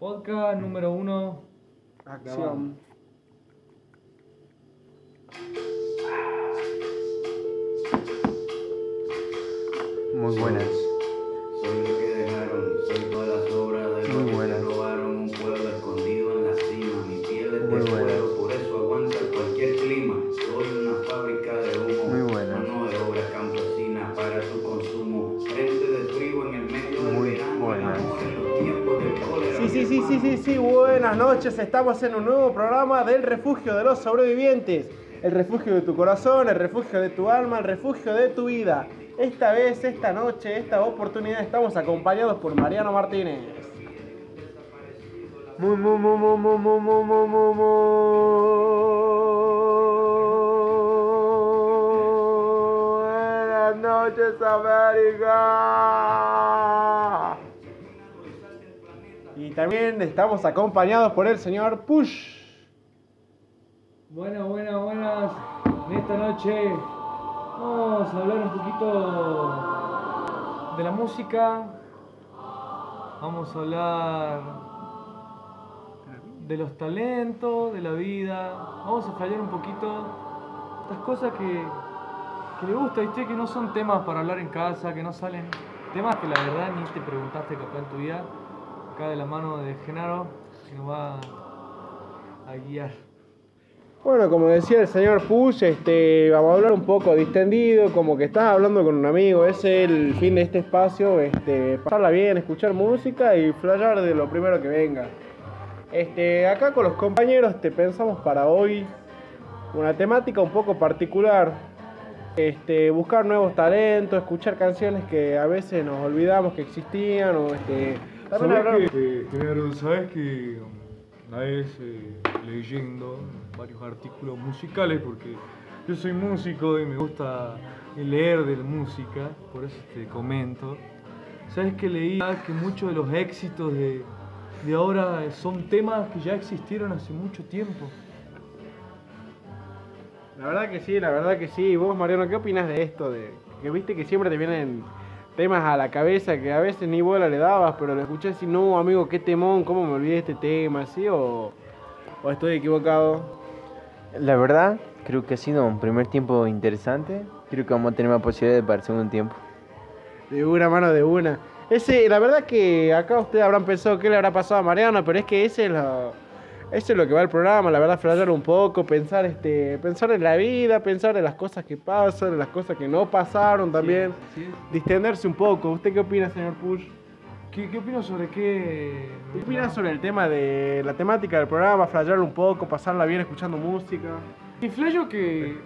Podcast número uno. Acción. Estamos en un nuevo programa del refugio de los sobrevivientes. El refugio de tu corazón, el refugio de tu alma, el refugio de tu vida. Esta vez, esta noche, esta oportunidad estamos acompañados por Mariano Martínez. Buenas noches, América. También estamos acompañados por el señor Push. Buenas, buenas, buenas. En esta noche vamos a hablar un poquito de la música. Vamos a hablar de los talentos, de la vida. Vamos a fallar un poquito estas cosas que, que le gusta, ¿viste? Que no son temas para hablar en casa, que no salen temas que la verdad ni te preguntaste capaz en tu vida. De la mano de Genaro, que nos va a guiar. Bueno, como decía el señor Push, este, vamos a hablar un poco distendido, como que estás hablando con un amigo. Es el fin de este espacio, este, pasarla bien, escuchar música y flayar de lo primero que venga. Este, acá con los compañeros te pensamos para hoy una temática un poco particular. Este, buscar nuevos talentos, escuchar canciones que a veces nos olvidamos que existían o este, también ¿Sabes que, Genaro, sabes que um, una vez eh, leyendo varios artículos musicales, porque yo soy músico y me gusta leer de la música, por eso te comento. ¿Sabes que leí que muchos de los éxitos de, de ahora son temas que ya existieron hace mucho tiempo? La verdad que sí, la verdad que sí. Vos, Mariano, ¿qué opinas de esto? De que viste que siempre te vienen temas a la cabeza que a veces ni bola le dabas, pero lo escuchás y no, amigo, qué temón, cómo me olvidé de este tema, ¿sí? O, o estoy equivocado. La verdad, creo que ha sido un primer tiempo interesante. Creo que vamos a tener más posibilidades para el segundo tiempo. De una mano de una. Ese, la verdad que acá ustedes habrán pensado qué le habrá pasado a Mariano, pero es que ese es lo, ese es lo que va el programa, la verdad, flayar un poco, pensar, este, pensar en la vida, pensar en las cosas que pasan, en las cosas que no pasaron también. Sí, sí. Distenderse un poco. ¿Usted qué opina, señor Push? ¿Qué, qué opinas sobre qué? ¿Qué opinas sobre el tema de la temática del programa? Flayar un poco, pasarla bien escuchando música. Y flayo que,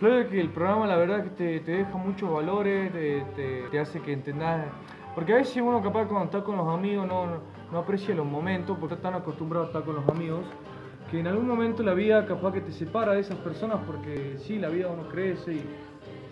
flayo que el programa la verdad que te, te deja muchos valores, te, te- te hace que entendas. Porque a veces uno capaz cuando está con los amigos no, no, no aprecia los momentos porque está tan acostumbrado a estar con los amigos que en algún momento la vida capaz que te separa de esas personas porque sí, la vida uno crece y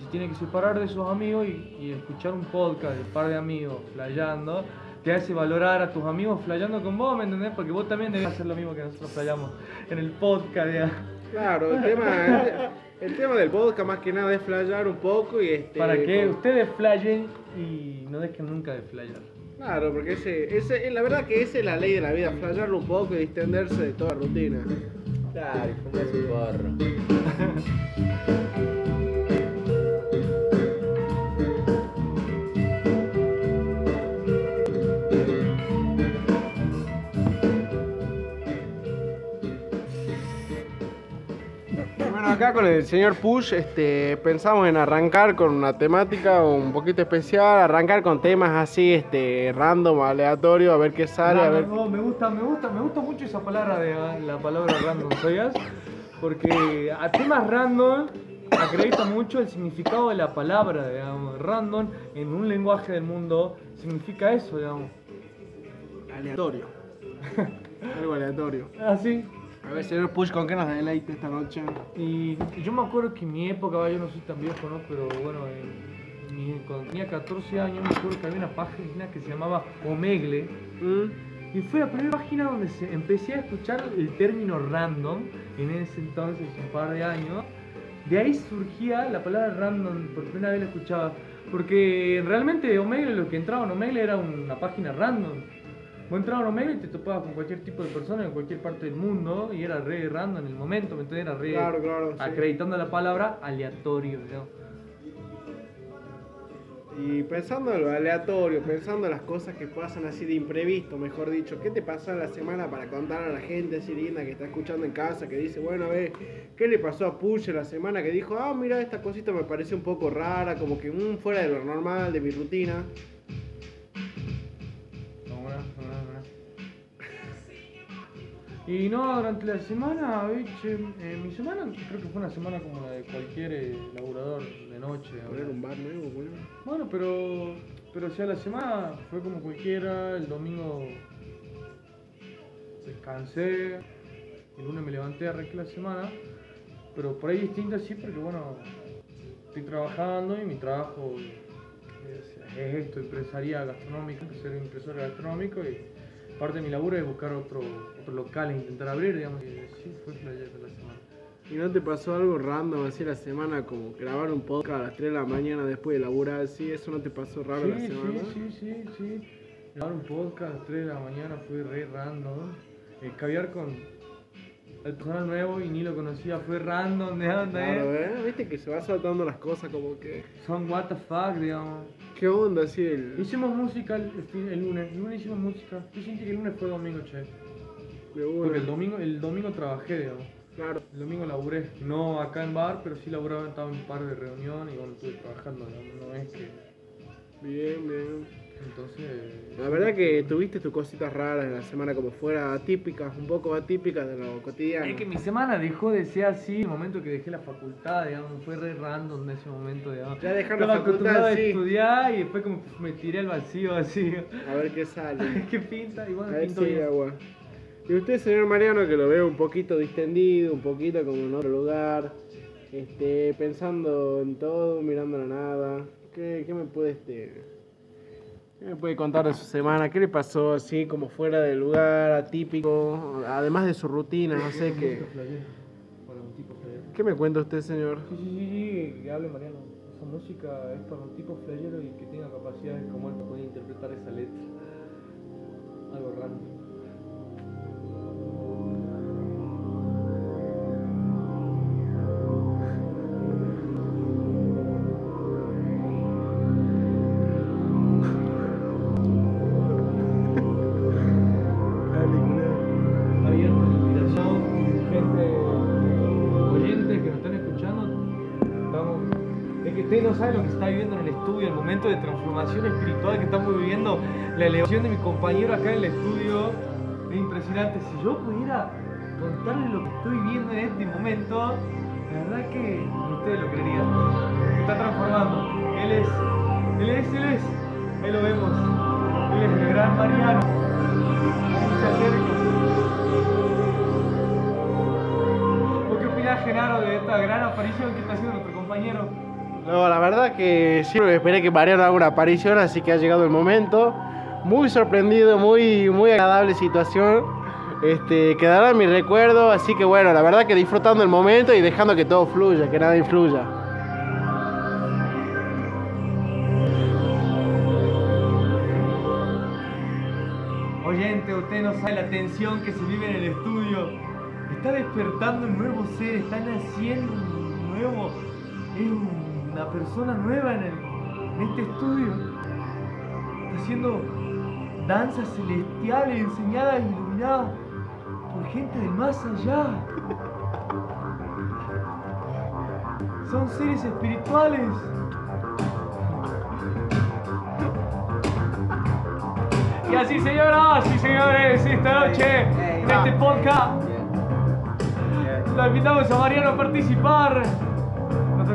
se tiene que separar de esos amigos y, y escuchar un podcast de un par de amigos flayando te hace valorar a tus amigos flayando con vos, ¿me entendés? Porque vos también debes hacer lo mismo que nosotros flayamos en el podcast, ya. Claro, el tema, el, el tema del podcast más que nada es flayar un poco y este. Para que ustedes flayen y no dejen nunca de flayar. Claro, porque ese, ese, la verdad que esa es la ley de la vida, flayarlo un poco y distenderse de toda rutina. Claro, fumas un porro. acá con el señor Push este, pensamos en arrancar con una temática un poquito especial, arrancar con temas así, este, random, aleatorio, a ver qué sale, a ver. No, me gusta, me gusta, me gusta mucho esa palabra de la palabra random, ¿sabías? Porque a temas random acredita mucho el significado de la palabra, digamos. Random en un lenguaje del mundo significa eso, digamos. Aleatorio. Algo aleatorio. Así. A ver, señor Push, ¿con qué nos deleite esta noche? Y yo me acuerdo que en mi época, va, yo no soy tan viejo, ¿no? Pero bueno, en mi- cuando tenía 14 años me acuerdo que había una página que se llamaba Omegle. ¿Mm? Y fue la primera página donde se- empecé a escuchar el término random, en ese entonces, un par de años. De ahí surgía la palabra random, por primera vez la escuchaba. Porque realmente Omegle, lo que entraba en Omegle era una página random. Vos entrabas a Omega y te topabas con cualquier tipo de persona en cualquier parte del mundo y era re random en el momento, ¿me? Era re Claro, claro, sí. acreditando la palabra aleatorio, ¿no? Y pensando en lo aleatorio, pensando en las cosas que pasan así de imprevisto, mejor dicho, ¿qué te pasó la semana para contar a la gente así linda que está escuchando en casa, que dice, bueno, a ver, ¿qué le pasó a Push la semana? Que dijo, ah, mira, esta cosita me parece un poco rara, como que mm, fuera de lo normal, de mi rutina. Y no, durante la semana, biche, eh, mi semana creo que fue una semana como la de cualquier eh, laburador de noche. Poner un bar nuevo, bueno. Bueno, pero, pero o sea, la semana fue como cualquiera, el domingo descansé, el lunes me levanté, arranqué la semana, pero por ahí distinta sí, porque bueno, estoy trabajando y mi trabajo es, es esto, empresaria gastronómica, ser impresor gastronómico y parte de mi laburo es buscar otro, otro local e intentar abrir, digamos, y sí, fue player de la semana. ¿Y no te pasó algo random así la semana, como grabar un podcast a las 3 de la mañana después de laburar así? ¿Eso no te pasó raro la Sí, semana? sí, sí, sí, sí. Grabar un podcast a las 3 de la mañana fue re random. El caviar con el personal nuevo y ni lo conocía, fue random, de onda, Claro, eh. ¿eh? Viste que se va saltando las cosas como que... Son what the fuck, digamos. ¿Qué onda así el...? Hicimos música el, el lunes, el lunes hicimos música. Yo sentí que el lunes fue domingo, che. De una? Porque el domingo, el domingo trabajé, digamos. Claro. El domingo laburé, no acá en bar, pero sí laburaba, estaba en un par de reuniones y bueno, estuve trabajando, digamos, no es que. Bien, bien. Entonces. La verdad que tuviste tus cositas raras en la semana como fuera atípicas, un poco atípicas de lo cotidiano. Es que mi semana dejó de ser así el momento que dejé la facultad, digamos, fue re random en ese momento, digamos. Ya dejar la facultad, sí. estudiar y después como me tiré al vacío así. A ver qué sale. ¿Qué pinta? Y bueno, A ver pinto si bien. agua. Y usted, señor Mariano, que lo veo un poquito distendido, un poquito como en otro lugar, este, pensando en todo, mirando la nada. ¿Qué, qué me puede este, qué me puede contar de su semana? ¿Qué le pasó así como fuera del lugar, atípico, además de su rutina, no sé qué? ¿Qué me cuenta usted, señor? Sí, sí, sí, sí, que hable Mariano. Esa música es para un tipo flayero y que tenga capacidades como él poder interpretar esa letra. Algo random. Transformación espiritual que estamos viviendo, la elevación de mi compañero acá en el estudio, es impresionante. Si yo pudiera contarles lo que estoy viendo en este momento, la verdad que ustedes lo creerían. Se está transformando. Él es, él es, él es, ahí lo vemos. El gran Mariano. Se acerca. ¿Vos qué opinás, Genaro, de esta gran aparición que está haciendo nuestro compañero? No, la verdad que sí, esperé que Mariano haga una aparición, así que ha llegado el momento. Muy sorprendido, muy, muy agradable situación. Este, quedará en mi recuerdo, así que bueno, la verdad que disfrutando el momento y dejando que todo fluya, que nada influya. Oyente, usted no sabe la tensión que se vive en el estudio. Está despertando un nuevo ser, está naciendo un nuevo. Es una persona nueva en, el- en este estudio. Está haciendo danzas celestiales enseñadas e iluminadas por gente del más allá. Son seres espirituales. Y así, señoras y señores, esta noche, en este podcast, lo invitamos a Mariano a participar.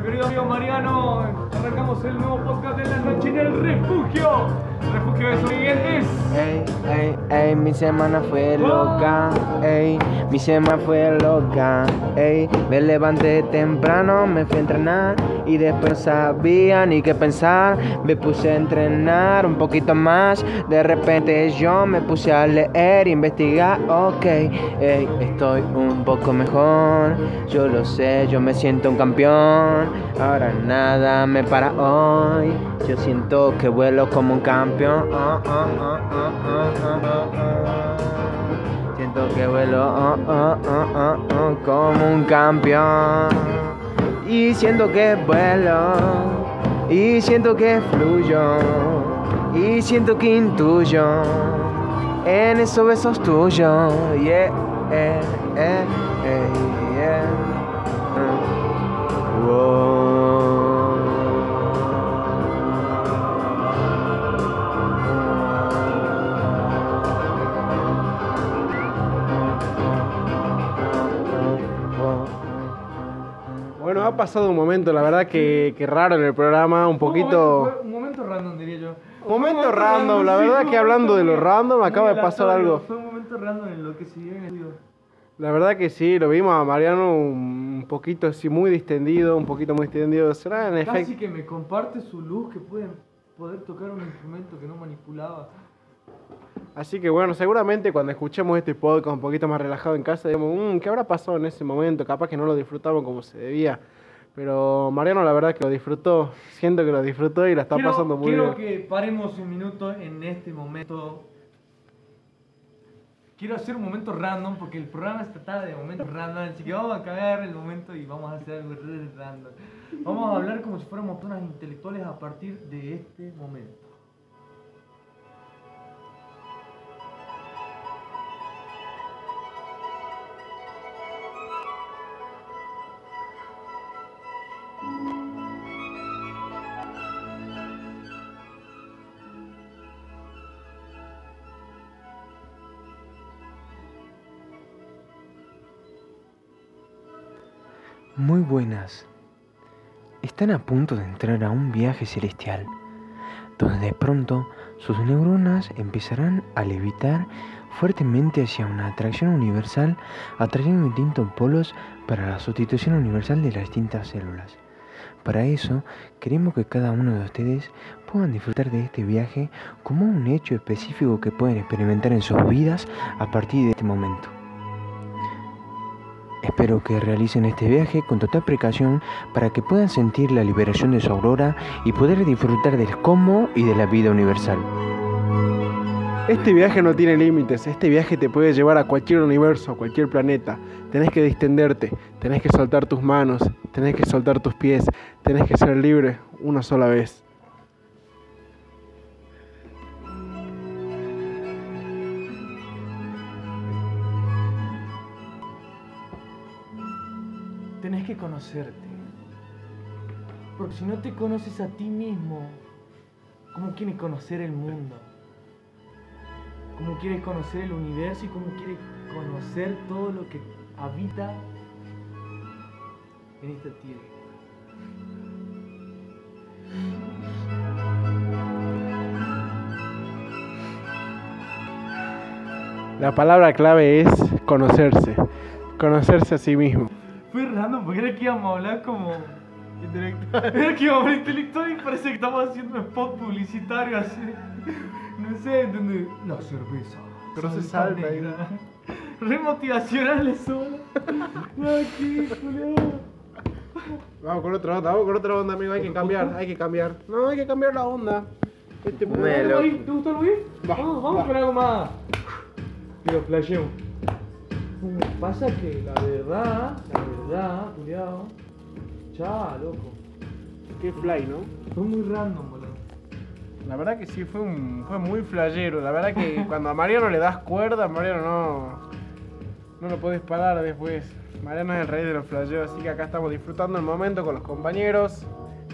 Querido amigo Mariano, arrancamos el nuevo podcast de la noche en el refugio. Refugio de. Ey, ey, ey, mi semana fue loca, ey, mi semana fue loca, ey, me levanté temprano, me fui a entrenar y después no sabía ni qué pensar, me puse a entrenar un poquito más, de repente yo me puse a leer, investigar, ok, ey, estoy un poco mejor, yo lo sé, yo me siento un campeón, ahora nada me para hoy, yo siento que vuelo como un campeón, ah, ah, ah. Siento que vuelo como un campeón. Y siento que vuelo. Y siento que fluyo. Y siento que intuyo. En esos besos tuyos. Yeah, eh, eh, eh, yeah. Bueno, pasado un momento, la verdad que, que raro en el programa, un Un poquito... momento, un momento random, diría yo. Un momento random, la verdad que hablando de lo random, acaba de pasar algo. Fue un momento random en lo que se vio en el estudio. La verdad que sí, lo vimos a Mariano un poquito así, muy distendido, un poquito muy distendido. Será en Casi efecto... que me comparte su luz que pueden poder tocar un instrumento que no manipulaba. Así que bueno, seguramente cuando escuchemos este podcast un poquito más relajado en casa, digamos, "Mm, ¿qué habrá pasado en ese momento? Capaz que no lo disfrutamos como se debía. Pero Mariano la verdad que lo disfrutó, siento que lo disfrutó y la está quiero, pasando muy quiero bien. que paremos un minuto en este momento. Quiero hacer un momento random porque el programa se trata de momentos random, así que vamos a cagar el momento y vamos a hacer algo random. Vamos a hablar como si fuéramos personas intelectuales a partir de este momento. Muy buenas. Están a punto de entrar a un viaje celestial, donde de pronto sus neuronas empezarán a levitar fuertemente hacia una atracción universal, atrayendo distintos polos para la sustitución universal de las distintas células. Para eso, queremos que cada uno de ustedes puedan disfrutar de este viaje como un hecho específico que pueden experimentar en sus vidas a partir de este momento. Espero que realicen este viaje con total precaución para que puedan sentir la liberación de su aurora y poder disfrutar del cosmos y de la vida universal. Este viaje no tiene límites, este viaje te puede llevar a cualquier universo, a cualquier planeta. Tenés que distenderte, tenés que soltar tus manos, tenés que soltar tus pies, tenés que ser libre una sola vez. Que conocerte. Porque si no te conoces a ti mismo, ¿cómo quieres conocer el mundo? ¿Cómo quieres conocer el universo y cómo quieres conocer todo lo que habita en esta tierra? La palabra clave es conocerse, conocerse a sí mismo. Fue random porque era que íbamos a hablar como intelectual. Era que íbamos a hablar intelectual y parece que estamos haciendo un spot publicitario así. No sé, donde. La cerveza. Pero se salta negra. Re motivacionales solo. Aquí, Julio. Vamos con otra onda, vamos con otra onda, amigo. Hay que cambiar, hay que cambiar. No, hay que cambiar la onda. Este ¿Te gustó ¿Te gustó Luis? Va, Vamos, vamos va. con algo más. Lo flashemos. Pasa que la verdad, la verdad, culiao. Ya, loco. Qué fly, ¿no? Fue muy random, boludo. La verdad que sí, fue, un, fue muy flayero. La verdad que cuando a Mariano le das cuerda, Mariano no, no lo podés parar después. Mariano es el rey de los flayeros, así que acá estamos disfrutando el momento con los compañeros.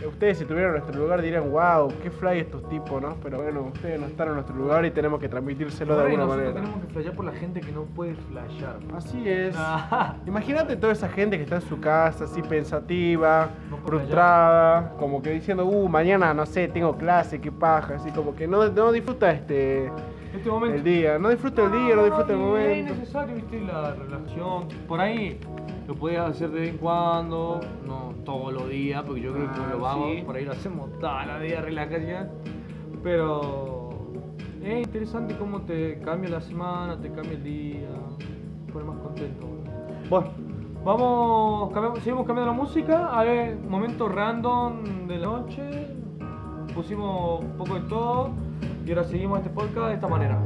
Ustedes si estuvieran en nuestro lugar dirían, wow, qué fly estos tipos, ¿no? Pero bueno, ustedes no están en nuestro lugar y tenemos que transmitírselo de Ahora, alguna manera. tenemos que flashear por la gente que no puede flashear. Así es. Ah, Imagínate toda esa gente que está en su casa, así pensativa, No frustrada, como que diciendo, uh, mañana, no sé, tengo clase, qué paja, así como que no, no disfruta este este momento. el día, no disfruta el día, no disfruta el y Es momento. necesario, viste, la relación. Por ahí lo puedes hacer de vez en cuando, no todos los días, porque yo creo que Ah, lo vamos. sí. Por ahí lo hacemos todos los días, relajación. Pero es interesante cómo te cambia la semana, te cambia el día, te pone más contento. Bueno, vamos, cambiamos- seguimos cambiando la música. A ver, momento random de la noche. Pusimos un poco de todo y ahora seguimos este podcast de esta manera.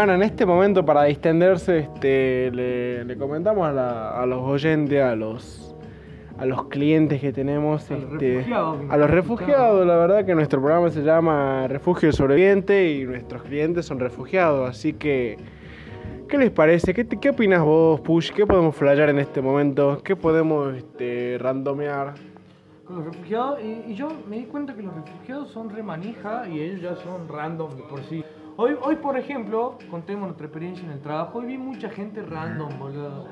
Bueno, en este momento para distenderse, este, le, le comentamos a, la- a los oyentes, a los, a los clientes que tenemos, A los este, refugiados a los la verdad que nuestro programa se llama Refugio Sobreviviente y nuestros clientes son refugiados, así que, ¿qué les parece? ¿Qué, qué opinas vos, Push? ¿Qué podemos flayar en este momento? ¿Qué podemos este, randomear? Con los refugiados, y, y yo me di cuenta que los refugiados son re manija y ellos ya son random de por sí. Hoy, hoy por ejemplo, contemos nuestra experiencia en el trabajo, hoy vi mucha gente random, boludo.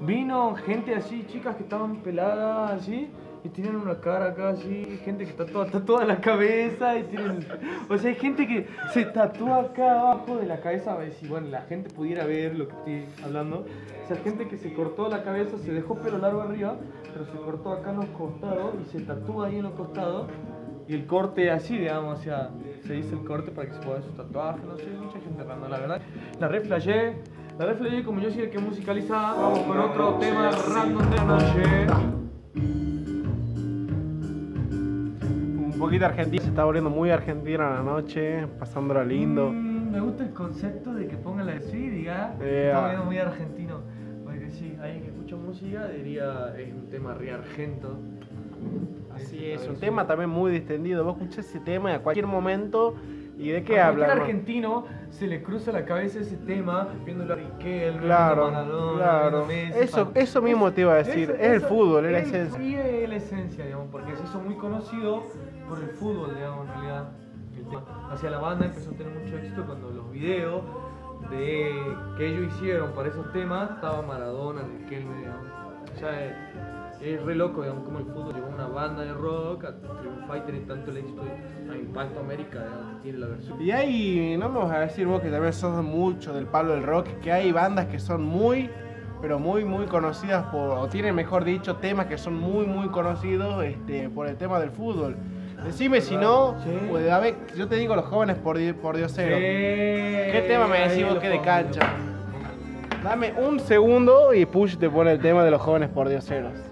Vino gente así, chicas que estaban peladas así, y tienen una cara acá así, gente que está toda la cabeza, y tienen... O sea, hay gente que se tatúa acá abajo de la cabeza, a ver si, bueno, la gente pudiera ver lo que estoy hablando. O sea, gente que se cortó la cabeza, se dejó pelo largo arriba, pero se cortó acá en los costados y se tatúa ahí en los costados. Y el corte así, digamos, o sea, se dice el corte para que se pueda ver su tatuaje, no sé, mucha gente random, la verdad. La red flashé, la red flashé, como yo soy el que musicaliza, vamos con otro tema random de la noche. Un poquito argentino, se está volviendo muy argentina la noche, pasándola lindo. Mm, me gusta el concepto de que ponga la sí, diga, Eh, está volviendo muy argentino. Porque sí, alguien que escucha música diría, es un tema re argento. Así es, un tema también muy distendido. Vos escuchás ese tema y a cualquier momento. ¿Y de qué a habla? cualquier argentino se le cruza la cabeza ese tema viendo la Riquel, Claro, viendo Maradona, claro. Messi, Eso, eso mismo te iba a decir. Eso- es el eso- fútbol, es la esencia. Y es la esencia, digamos, porque se hizo muy conocido por el fútbol, digamos, en realidad. El tema. Hacia la banda empezó a tener mucho éxito cuando los videos de que ellos hicieron para esos temas estaba Maradona, Riquelme, digamos. O sea, es, re loco, digamos, como el fútbol llegó una banda de rock a triunfar y tener tanto el éxito a Impacto América, digamos, que tiene la versión. Y hay, no me vas a decir vos que también sos mucho del palo del rock, que hay bandas que son muy, pero muy, muy conocidas por, o tienen, mejor dicho, temas que son muy, muy conocidos este, por el tema del fútbol. Decime si no, Sí. pues, a ver, yo te digo los jóvenes por, por diosero. ¿Qué ¿Qué tema me decís vos que de cancha? Dame un segundo y Push te pone el tema de los jóvenes por dioseros.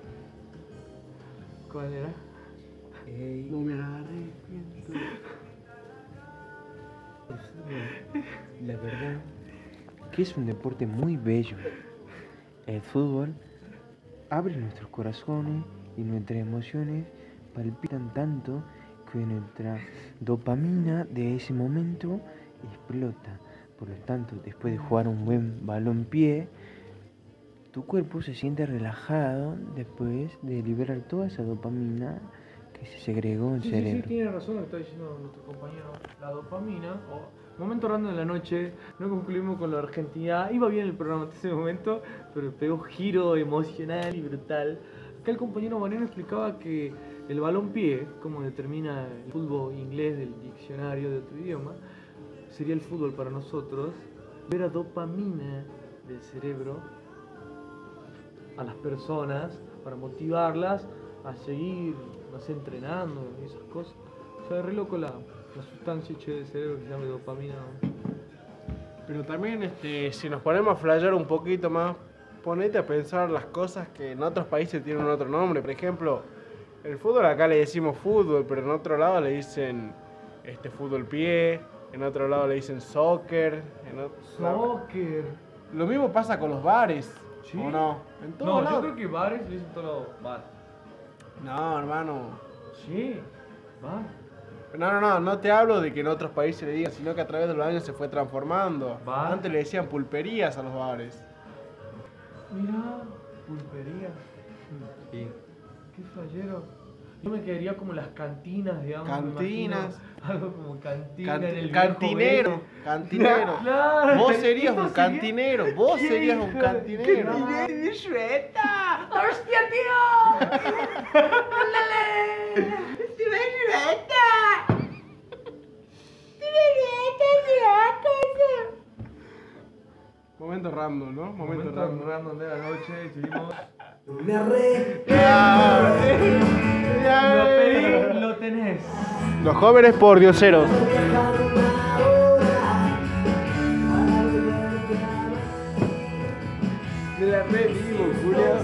¿Cuál era? No me arrepiento. La verdad que es un deporte muy bello. El fútbol abre nuestros corazones y nuestras emociones palpitan tanto que nuestra dopamina de ese momento explota. Por lo tanto, después de jugar un buen balón pie, tu cuerpo se siente relajado después de liberar toda esa dopamina que se segregó en Sí, sí, sí, cerebro. tiene razón lo que está diciendo nuestro compañero. La dopamina, o momento random de la noche, no concluimos con la Argentina. Iba bien el programa hasta ese momento, pero pegó giro emocional y brutal. Acá el compañero Moreno explicaba que el balón pie, como determina el fútbol inglés del diccionario de otro idioma, sería el fútbol para nosotros. Ver a dopamina del cerebro a las personas para motivarlas a seguir, no sé, entrenando y esas cosas. O sea, es re loco la, la sustancia che del cerebro que se llama dopamina. Pero también, este, si nos ponemos a flashear un poquito más, ponete a pensar las cosas que en otros países tienen otro nombre. Por ejemplo, el fútbol acá le decimos fútbol, pero en otro lado le dicen este fútbol pie, en otro lado le dicen soccer. En otro- Soccer. Lo mismo pasa con los bares. ¿Sí? ¿O no? En todos No, yo lados. creo que bares le dicen todos lados. Bar. No, hermano. Sí, bar. No, no, no, no te hablo de que en otros países le digan, sino que a través de los años se fue transformando. Bar. Antes le decían pulperías a los bares. Mira, pulpería. Sí. Qué flayero. Yo me quedaría como las cantinas, digamos. Cantinas. Algo como cantina en el Cantinero. Cantinero. Vos serías un cantinero. Sería? Vos serías un cantinero. ¡Cantinero ¡Hostia, tío! ¡Ándale! ¡Estuve Shweta! Momento random, ¿no? Momento, Momento random. random de la noche, seguimos. Me arrepiento. Lo pedí, lo tenés. Los jóvenes por dioseros. De la pedimos, Julia.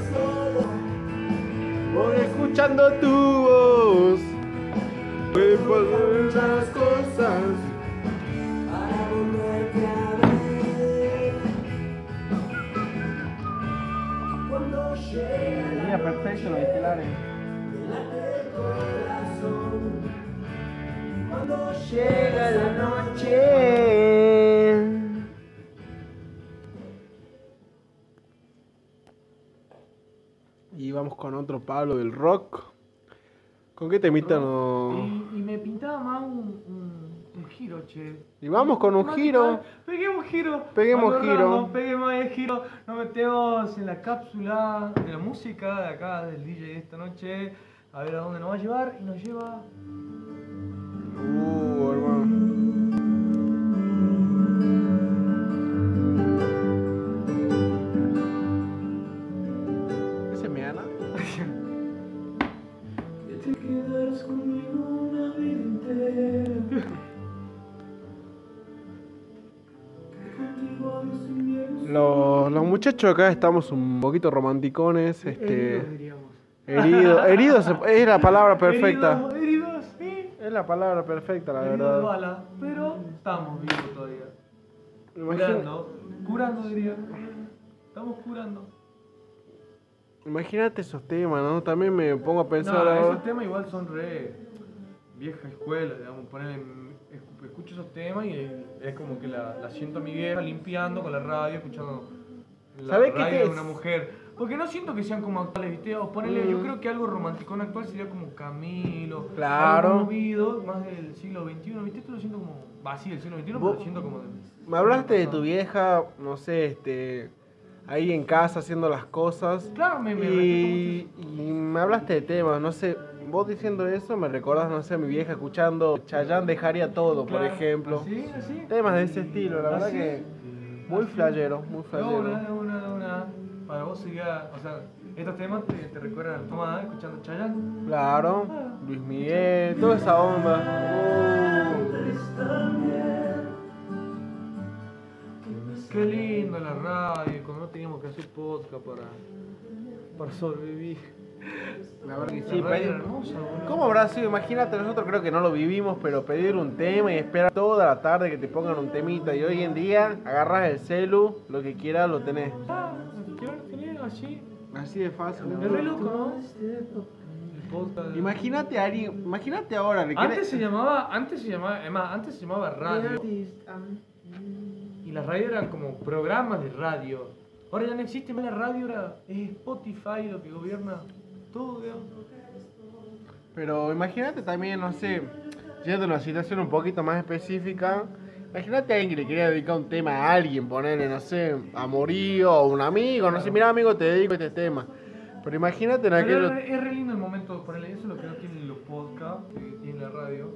Por escuchando tu voz. Pueden pasar las cosas. Mira, perfecto los estelares. Llega la noche. Y vamos con otro Pablo del rock. ¿Con qué temita no? Y, y me pintaba más un, un, un giro, che. Y vamos con un giro. Peguemos giro. Peguemos Cuando giro. Peguemos el giro. Nos metemos en la cápsula de la música de acá, del DJ de esta noche. A ver a dónde nos va a llevar. Y nos lleva. Uh, hermano. ¿Ese me gana? Los, los muchachos acá estamos un poquito romanticones, este, Heridos se- es la palabra perfecta, Heridos, heridos, sí. es la palabra perfecta la Heridos verdad. bala. Pero estamos vivos todavía. Imagina- Curando. Curando, diría. Estamos curando. Imagínate esos temas, ¿no? También me pongo a pensar No, ahora. esos temas igual son re vieja escuela, digamos, ponerle, escu- escucho esos temas y es como que la, la siento a mi vieja limpiando con la radio, escuchando la ¿Sabés qué radio te- de una mujer. Porque no siento que sean como actuales, ¿viste? O ponerle, yo Mm. creo que algo romanticón actual sería como Camilo, Claro. algo movido, más del siglo XXI, ¿viste? Esto lo siento como, va, sí, del siglo XXI, pero lo siento como... del- Me hablaste de tu vieja, no sé, este, ahí en casa haciendo las cosas. Claro, me, me y, y me hablaste de temas, no sé, vos diciendo eso me recordás, no sé, a mi vieja escuchando Chayanne dejaría todo, por ejemplo. ¿Así? ¿Así? Temas de ese estilo, la verdad que muy flayero, muy De flayero. una, de una, de una. Para vos sería, o sea, estos temas te, te recuerdan a tu mamá escuchando Chayanne. Claro, Luis Miguel, toda esa onda. Qué lindo la radio, cuando no teníamos que hacer podcast para, para sobrevivir. La verdad que sí, pedir- hermosa, boludo. ¿Cómo habrá sido? Imagínate, nosotros creo que no lo vivimos, pero pedir un tema y esperar toda la tarde que te pongan un temita. Y hoy en día agarras el celu, lo que quieras lo tenés. Así. Así de fácil. la Es verdad. re loco, ¿no? El podcast. Imagínate a alguien, imagínate ahora. le Antes se llamaba, antes se llamaba, antes se llamaba radio. Y las radios eran como programas de radio. Ahora ya no existe más la radio, ahora es Spotify lo que gobierna todo, digamos. Pero imagínate también, no sé, yendo a una situación un poquito más específica. Imagínate a alguien que le quería dedicar un tema a alguien, ponerle, no sé, a Morío o un amigo, no sé, mira amigo, te dedico este tema. Pero imagínate en Pero aquello. es, es re lindo el momento, ponerle eso es lo que no tienen los podcasts que tiene la radio.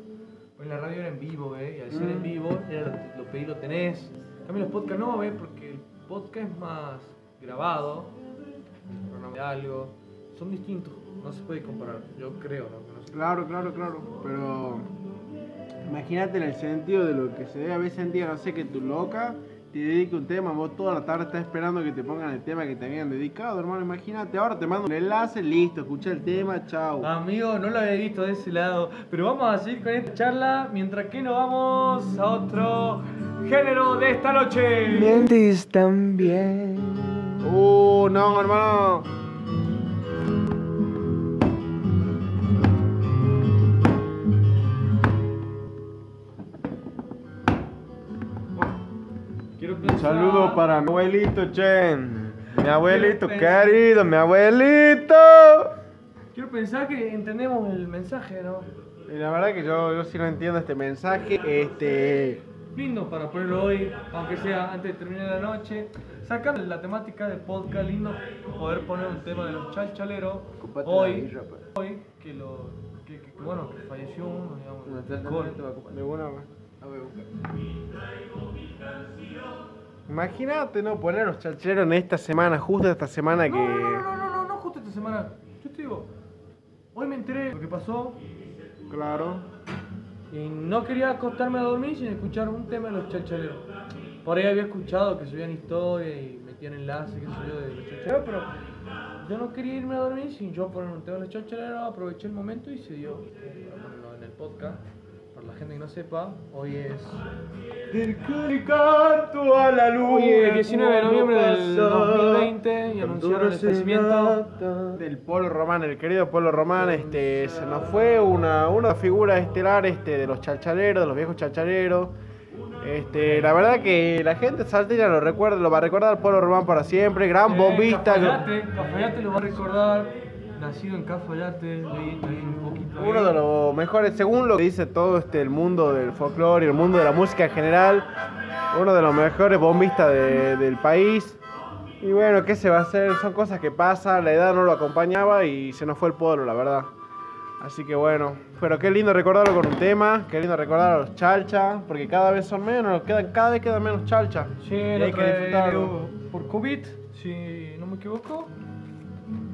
Pues la radio era en vivo, ¿eh? Y al ser en Mm. vivo, era lo, lo pedí, lo tenés. También los podcasts no, ¿ves? Porque el podcast es más grabado, programa de algo. Son distintos, no se puede comparar, yo creo, ¿no? Que no se- Claro, claro, claro. Pero imagínate en el sentido de lo que se debe haber sentido, no sé, que tu loca te dedique un tema, vos toda la tarde estás esperando que te pongan el tema que te habían dedicado, hermano. Imagínate, ahora te mando un enlace, listo, escucha el tema, chao. Amigo, no lo había visto de ese lado, pero vamos a seguir con esta charla mientras que nos vamos a otro género de esta noche. Mientes también. Uh, no, hermano. Saludo para mi abuelito, che. Mi abuelito querido, mi abuelito. Quiero pensar que entendemos el mensaje, ¿no? Y la verdad que yo, yo sí no entiendo este mensaje. Este. Lindo para ponerlo hoy, aunque sea antes de terminar la noche. Sacando la temática del podcast, lindo poder poner un tema de los chalchaleros hoy, pues. hoy que lo que, que- que, bueno, que falleció uno, digamos, te va a. De buena, man. Imagínate, ¿no? Poner los chalcheros en esta semana, justo esta semana que. No, no, no, no, no, no, justo esta semana. Yo te digo, hoy me enteré lo que pasó Claro. y no quería acostarme a dormir sin escuchar un tema de los chachaleros. Por ahí había escuchado que subían historias y metían enlaces, qué sé yo, de los chachaleros, pero yo no quería irme a dormir sin yo poner un tema de los chachaleros, aproveché el momento y se dio. ponerlo en el podcast. Para la gente que no sepa, hoy es Del canto a la luz. Hoy es 19 de noviembre del 2020 y anunciaron el fallecimiento del Polo Román, el querido Polo Román, este, se nos fue una, una figura estelar este, de los chalchaleros, de los viejos chalchaleros. Este, la verdad que la gente salteña lo recuerda, lo va a recordar al Polo Román para siempre, gran bombista. Cafayate, Cafayate lo va a recordar. Nacido en Cafayate, leí un poquito. ahí. Uno de los mejores, según lo que dice todo este el mundo del folclore y el mundo de la música en general, uno de los mejores bombistas de- del país. Y bueno, ¿qué se va a hacer? Son cosas que pasan, la edad no lo acompañaba y se nos fue el pueblo, la verdad. Así que bueno, pero qué lindo recordarlo con un tema, qué lindo recordar a los chalchas, porque cada vez son menos, quedan, cada vez quedan menos chalchas. Sí, y hay que disfrutarlo. por COVID, si no me equivoco.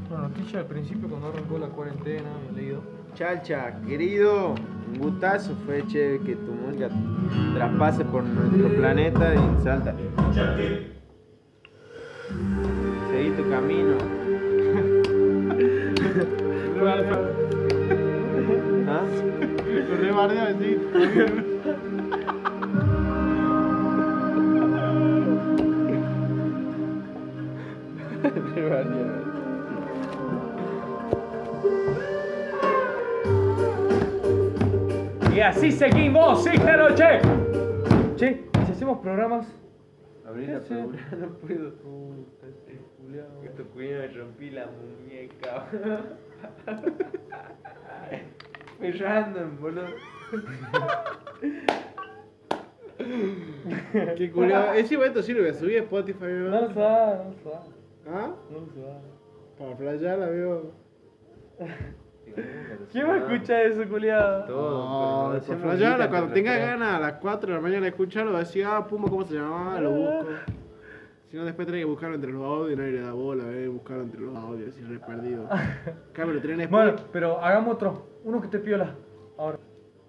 Una noticia al principio cuando arrancó la cuarentena, había leído. Chalcha, querido, un gustazo, fue chévere que tu música traspase por nuestro planeta y salta. Seguí tu camino. ¿Ah? Re así seguimos, sí, noche. Che, ¿y si hacemos programas? Abrí ¿Qué la figura, no puedo. Puta, este culiao. Esto culiao me rompí la muñeca. Fue random, boludo. Qué culiado. Ese momento sí lo voy a subir a Spotify, No ¿no? lo sabes, no lo sabes. ¿Ah? No lo sabes. Para playar, amigo. ¿Quién va a escuchar eso, culiado? Todo. No, por lista cuando tenga ganas a las 4 de la mañana de escucharlo, va a decir, ah, Puma, ¿cómo se llamaba? Lo busco. Si no, después tenés que buscarlo entre los audios, nadie le da bola, ¿ves? Buscarlo entre los audios, así re perdido. Tienen en Bueno, pero hagamos otro. Uno que te piola. Ahora.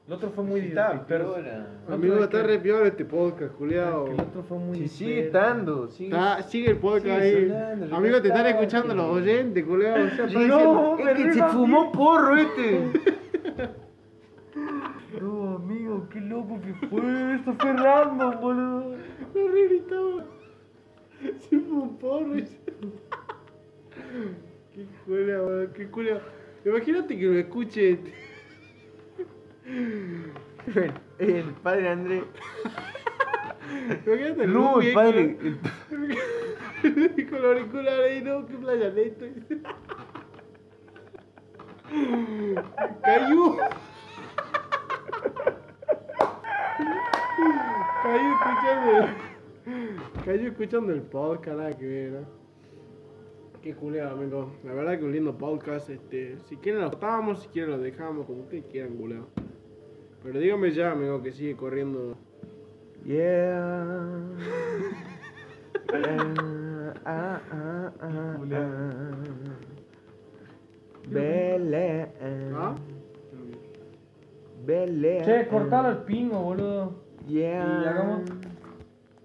El otro fue muy disperso. piola. Amigo, está re peor este podcast, culiao. El otro fue muy Sí, sigue disperso. estando. Sigue Está- sigue el podcast Sigue ahí. sonando, Amigo, te están escuchando los oyentes, culiao. O sea, está No, diciendo- Es que se fumó porro este. No, amigo, qué loco que fue. Esto fue random, boludo. Re gritaba. Se fue un porro. y se- Qué culia, boludo, qué culia. Imagínate que lo escuche. este. Bueno, el padre. Imagínate el No, el padre. el- con los auriculares ahí, no, qué playa lento. Cayó. Cayó escuchando. Cayó escuchando el podcast, nada que ver, ¿no? Qué culeado, amigo. La verdad que un lindo podcast. Este, si quieren lo cortamos, si quieren lo dejamos, como ustedes quieran, culeado. Pero dígame ya, amigo, que sigue corriendo. Yeah. Ah, ah, ah, ah, ah. Belén. ¿Ah? Belén. Che, cortalo al pingo, boludo. Yeah. Y hagamos-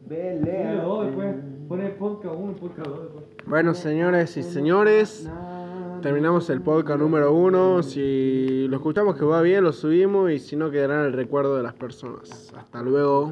Belén. Los dos después. Pone podcast uno, podcast dos después. Bueno, señores y señores, terminamos el podcast número uno. Si lo escuchamos que va bien, lo subimos y si no, quedará en el recuerdo de las personas. Hasta luego.